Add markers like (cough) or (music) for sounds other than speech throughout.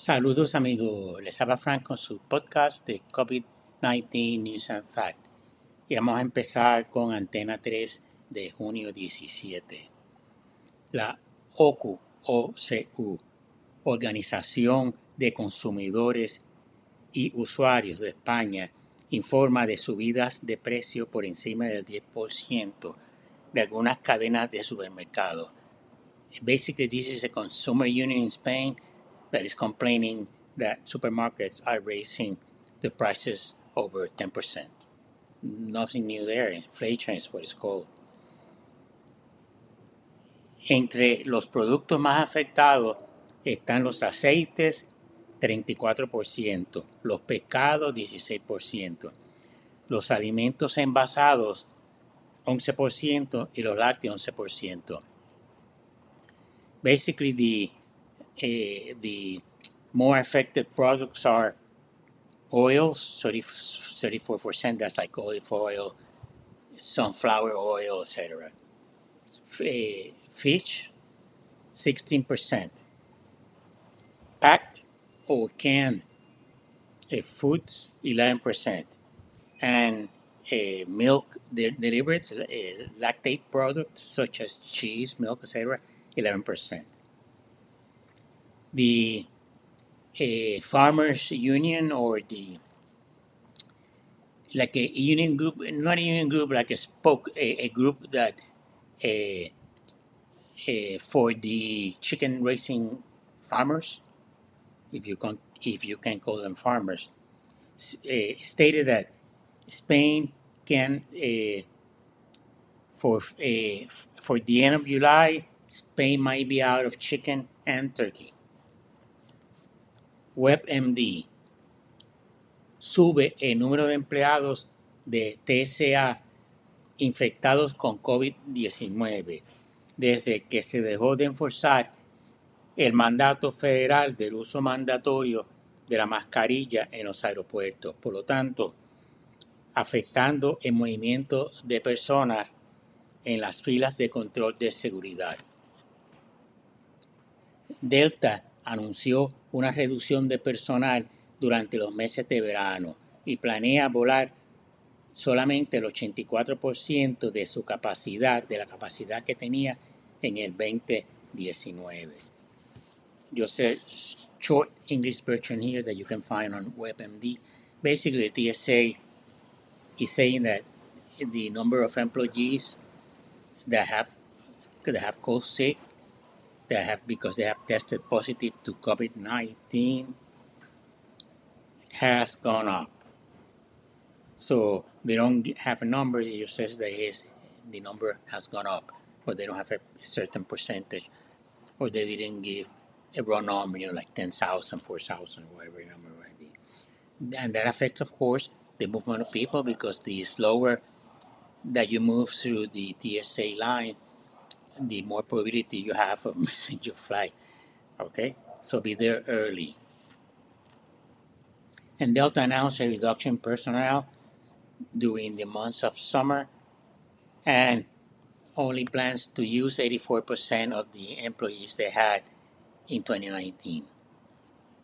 Saludos amigos, les habla Frank con su podcast de COVID-19 News and Fact. Y vamos a empezar con Antena 3 de junio 17. La OCU, OCU, Organización de Consumidores y Usuarios de España, informa de subidas de precio por encima del 10% de algunas cadenas de supermercados. Basically, this is a consumer union in Spain that is complaining that supermarkets are raising the prices over 10%. Nothing new there. Inflation is what it's called. Entre los productos más afectados están los aceites, 34%, los pescados, 16%, los alimentos envasados, 11%, y los lácteos, 11%. Basically, the uh, the more affected products are oils, 30, 34%, that's like olive oil, sunflower oil, etc. Uh, fish, 16%. Packed or canned uh, foods, 11%. And uh, milk de- delivered, lactate products such as cheese, milk, etc., 11% the uh, farmers union or the like a union group not a union group like a spoke a, a group that uh, uh, for the chicken raising farmers if you can if you can call them farmers uh, stated that Spain can for for the end of July Spain might be out of chicken and turkey WebMD sube el número de empleados de TSA infectados con COVID-19 desde que se dejó de enforzar el mandato federal del uso mandatorio de la mascarilla en los aeropuertos. Por lo tanto, afectando el movimiento de personas en las filas de control de seguridad. Delta anunció una reducción de personal durante los meses de verano y planea volar solamente el 84% de su capacidad, de la capacidad que tenía en el 2019. Yo sé short English version here that you can find on WebMD. Basically, the TSA is saying that the number of employees that have that have sick that have because they have tested positive to COVID nineteen has gone up. So they don't have a number. It just says that is the number has gone up, but they don't have a certain percentage, or they didn't give a raw number, you know, like 10,000, 4,000, whatever number might be. And that affects, of course, the movement of people because the slower that you move through the TSA line, the more probability you have of (laughs) missing your flight. Okay? So be there early. And Delta announced a reduction in personnel during the months of summer and only plans to use 84% of the employees they had in 2019.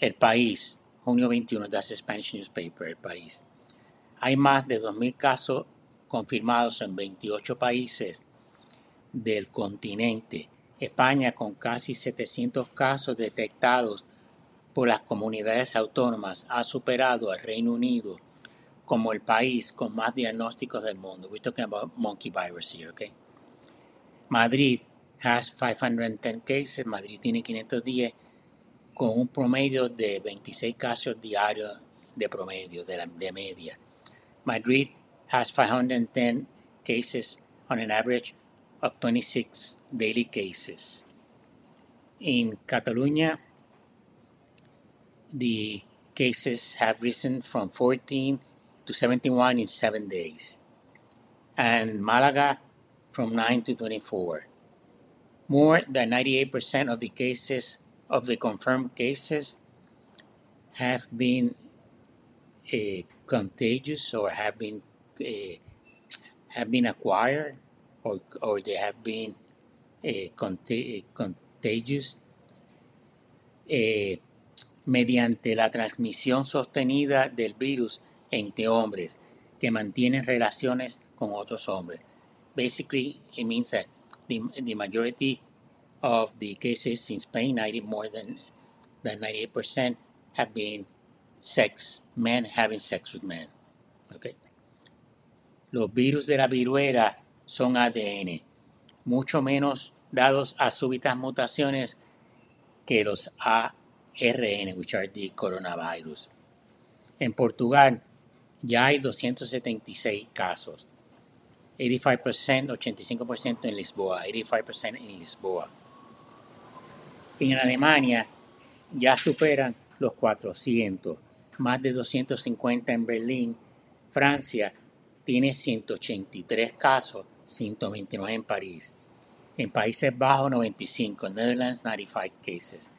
El País, junio 21, that's a Spanish newspaper, El País. Hay más de 2.000 casos confirmados en 28 países del continente. España con casi 700 casos detectados por las comunidades autónomas ha superado al Reino Unido como el país con más diagnósticos del mundo. We're talking about monkey virus here, okay? Madrid has 510 cases. Madrid tiene 510 con un promedio de 26 casos diarios de promedio, de, la, de media. Madrid has 510 cases on an average of 26 daily cases. In Catalonia, the cases have risen from 14 to 71 in seven days, and Malaga from 9 to 24. More than 98% of the cases, of the confirmed cases, have been uh, contagious or have been uh, have been acquired or, or they have been uh, conta- contagious. Uh, mediante la transmisión sostenida del virus entre hombres que mantienen relaciones con otros hombres. Basically, it means that the, the majority of the cases in Spain, 90 more than, than 98%, have been sex, men having sex with men. Okay. Los virus de la viruela son ADN, mucho menos dados a súbitas mutaciones que los ARN, which are the coronavirus. En Portugal ya hay 276 casos. 85%, 85% en Lisboa, 85% en Lisboa. En Alemania ya superan los 400, más de 250 en Berlín. Francia tiene 183 casos, 129 en París. En Países Bajos 95, Netherlands 95 cases.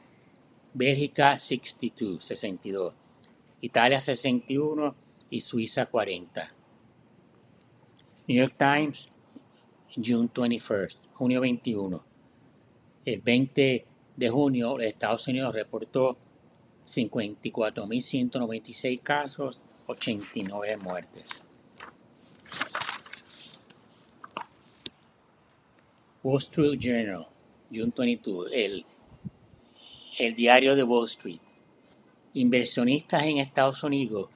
Bélgica 62, 62. Italia 61 y Suiza 40. New York Times, June 21st, junio 21. El 20 de junio, Estados Unidos reportó 54.196 casos, 89 muertes. Wall Street Journal, June 22, el, el diario de Wall Street. Inversionistas en Estados Unidos,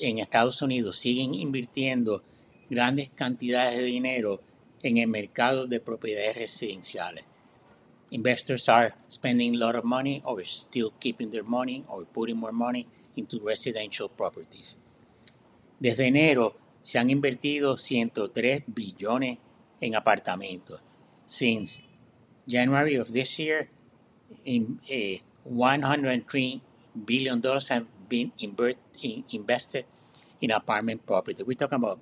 en Estados Unidos siguen invirtiendo grandes cantidades de dinero en el mercado de propiedades residenciales. Investors are spending a lot of money or still keeping their money or putting more money into residential properties. Desde enero se han invertido 103 billones en apartamentos. Since January of this year, in, uh, 103 billion dollars have been invert, in, invested in apartment property. We're talking about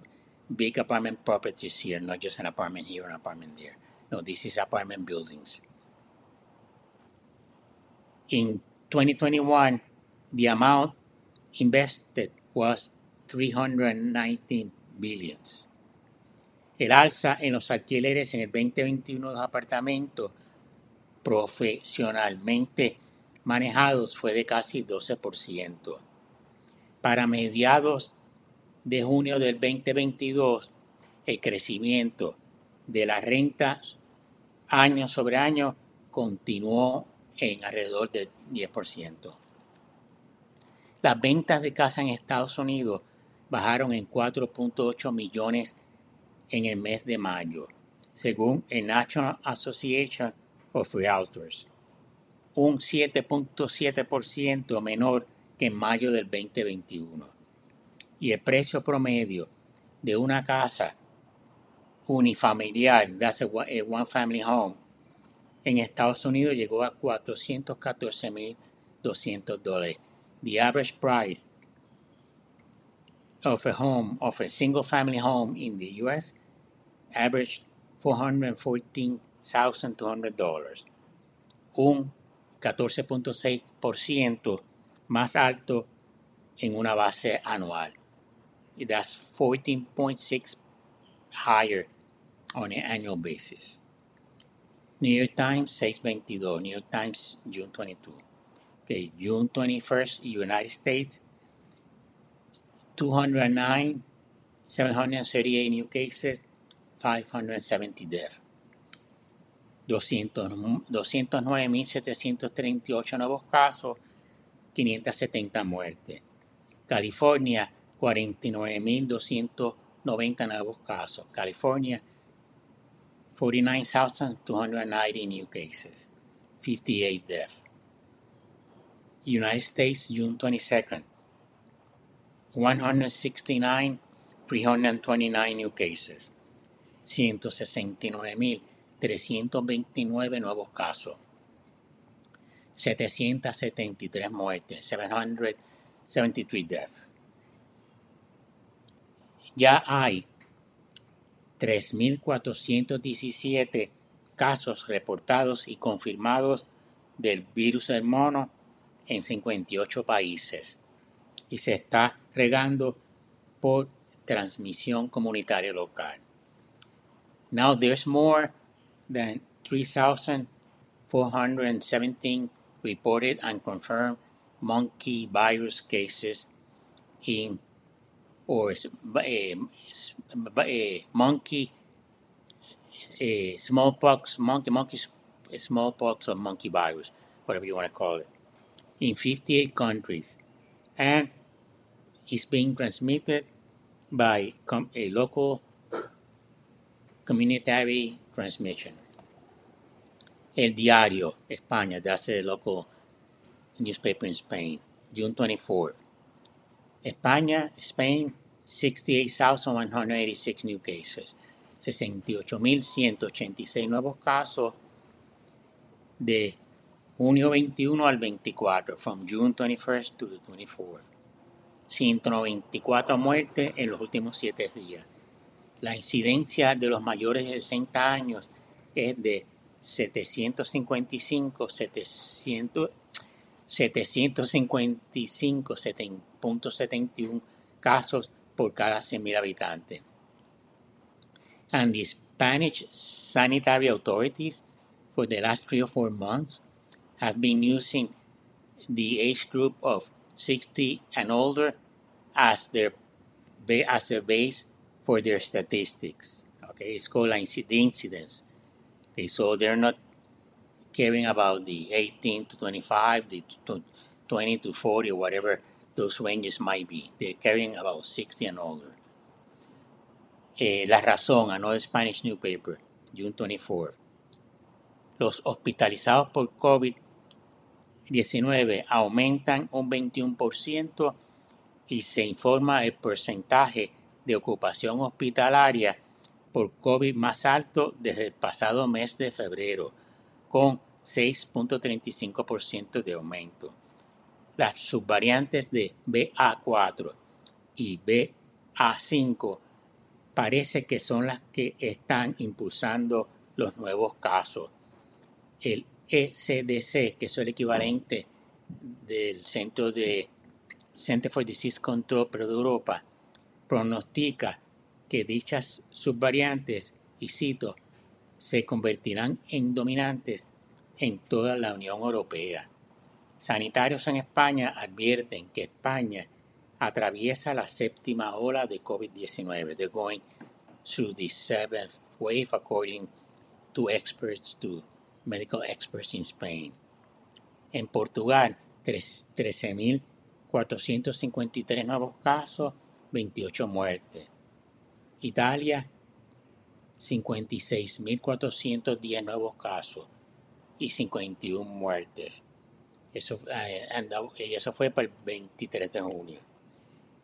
big apartment properties here, not just an apartment here, an apartment there. No, this is apartment buildings. In 2021, the amount invested was 319 billions. El alza en los alquileres en el 2021 de los apartamentos profesionalmente manejados fue de casi 12%. Para mediados de junio del 2022, el crecimiento de las rentas año sobre año continuó en alrededor del 10%. Las ventas de casa en Estados Unidos bajaron en 4.8 millones en el mes de mayo, según el National Association of Realtors, un 7.7% menor que en mayo del 2021 y el precio promedio de una casa unifamiliar, that's a one family home, en Estados Unidos llegó a 414.200 dólares. The average price of a home, of a single family home in the US, averaged $414,200, un 14.6% más alto en una base anual. that's 14.6 higher on an annual basis. New York Times 622, New York Times June 22. Okay, June 21st, United States 209, 738 new cases, 570 deaths. 209.738 nuevos casos, 570 muertes. California 49.290 nuevos casos. California, 49,290 new cases, 58 deaths. United States, June 22nd, 169,329 new cases, 169.329 nuevos casos, 773 muertes, 773 deaths ya hay 3.417 casos reportados y confirmados del virus del mono en 58 países y se está regando por transmisión comunitaria local. Now there's more than 3,417 reported and confirmed monkey virus cases in or uh, uh, monkey uh, smallpox, monkey monkey smallpox or monkey virus, whatever you want to call it, in 58 countries, and it's being transmitted by com- a local community transmission. El Diario, España, that's a local newspaper in Spain, June 24th. España, Spain, 68,186 new cases, 68.186 nuevos casos de junio 21 al 24, from June 21st to the 24th. 194 muertes en los últimos 7 días. La incidencia de los mayores de 60 años es de 755, 700, 755.71 casos por cada 100.000 habitantes. And the Spanish sanitary authorities for the last three or four months have been using the age group of 60 and older as their as their base for their statistics. Okay, it's called the incidence. Okay, so they're not caring about the 18 to 25, the 20 to 40, or whatever those ranges might be. They're caring about 60 and older. Eh, La Razón, another Spanish newspaper, June 24. Los hospitalizados por COVID-19 aumentan un 21% y se informa el porcentaje de ocupación hospitalaria por COVID más alto desde el pasado mes de febrero, con 6.35% de aumento. Las subvariantes de BA4 y BA5 parece que son las que están impulsando los nuevos casos. El ECDC, que es el equivalente del Centro de Center for Disease Control de Europa, pronostica que dichas subvariantes, y cito, se convertirán en dominantes en toda la Unión Europea. Sanitarios en España advierten que España atraviesa la séptima ola de COVID-19. They're going through the seventh wave according to experts, to medical experts in Spain. En Portugal, 13.453 nuevos casos, 28 muertes. Italia, 56.410 nuevos casos y 51 muertes. Eso, eh, y eso fue para el 23 de junio.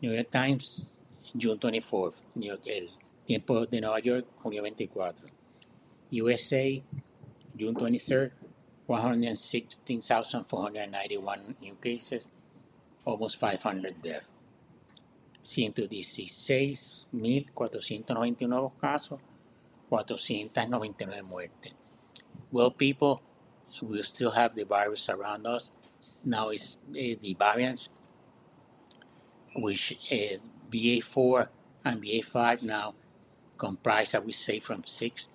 New York Times, June 24th. New York, el tiempo de Nueva York, junio 24. USA, June 23rd, 116,491 new cases, almost 500 deaths. 116.491 nuevos casos, 499 muertes. Well, people, we still have the virus around us. Now it's uh, the variants, which uh, BA4 and BA5 now comprise, I would say, from 6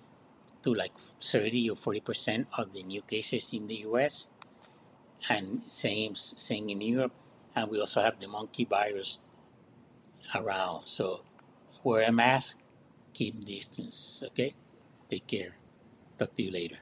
to like 30 or 40 percent of the new cases in the US, and same same in Europe. And we also have the monkey virus around. So wear a mask, keep distance, okay? Take care. Talk to you later.